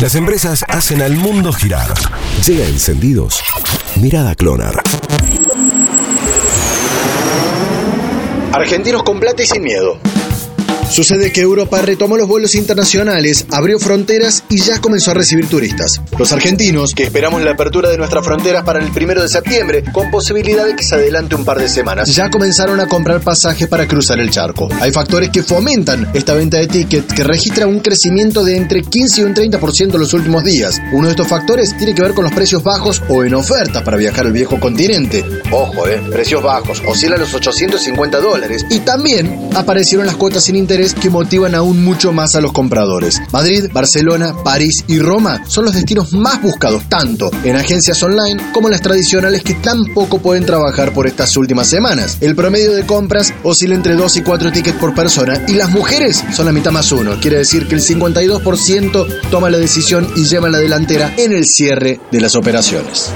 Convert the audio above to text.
Las empresas hacen al mundo girar. Llega encendidos. Mirada Clonar. Argentinos con plata y sin miedo. Sucede que Europa retomó los vuelos internacionales, abrió fronteras y ya comenzó a recibir turistas. Los argentinos, que esperamos la apertura de nuestras fronteras para el primero de septiembre, con posibilidad de que se adelante un par de semanas, ya comenzaron a comprar pasajes para cruzar el charco. Hay factores que fomentan esta venta de tickets que registra un crecimiento de entre 15 y un 30% en los últimos días. Uno de estos factores tiene que ver con los precios bajos o en ofertas para viajar al viejo continente. Ojo, eh, precios bajos, oscilan los 850 dólares. Y también aparecieron las cuotas sin interés que motivan aún mucho más a los compradores. Madrid, Barcelona, París y Roma son los destinos más buscados tanto en agencias online como en las tradicionales que tampoco pueden trabajar por estas últimas semanas. El promedio de compras oscila entre 2 y 4 tickets por persona y las mujeres son la mitad más uno. Quiere decir que el 52% toma la decisión y lleva la delantera en el cierre de las operaciones.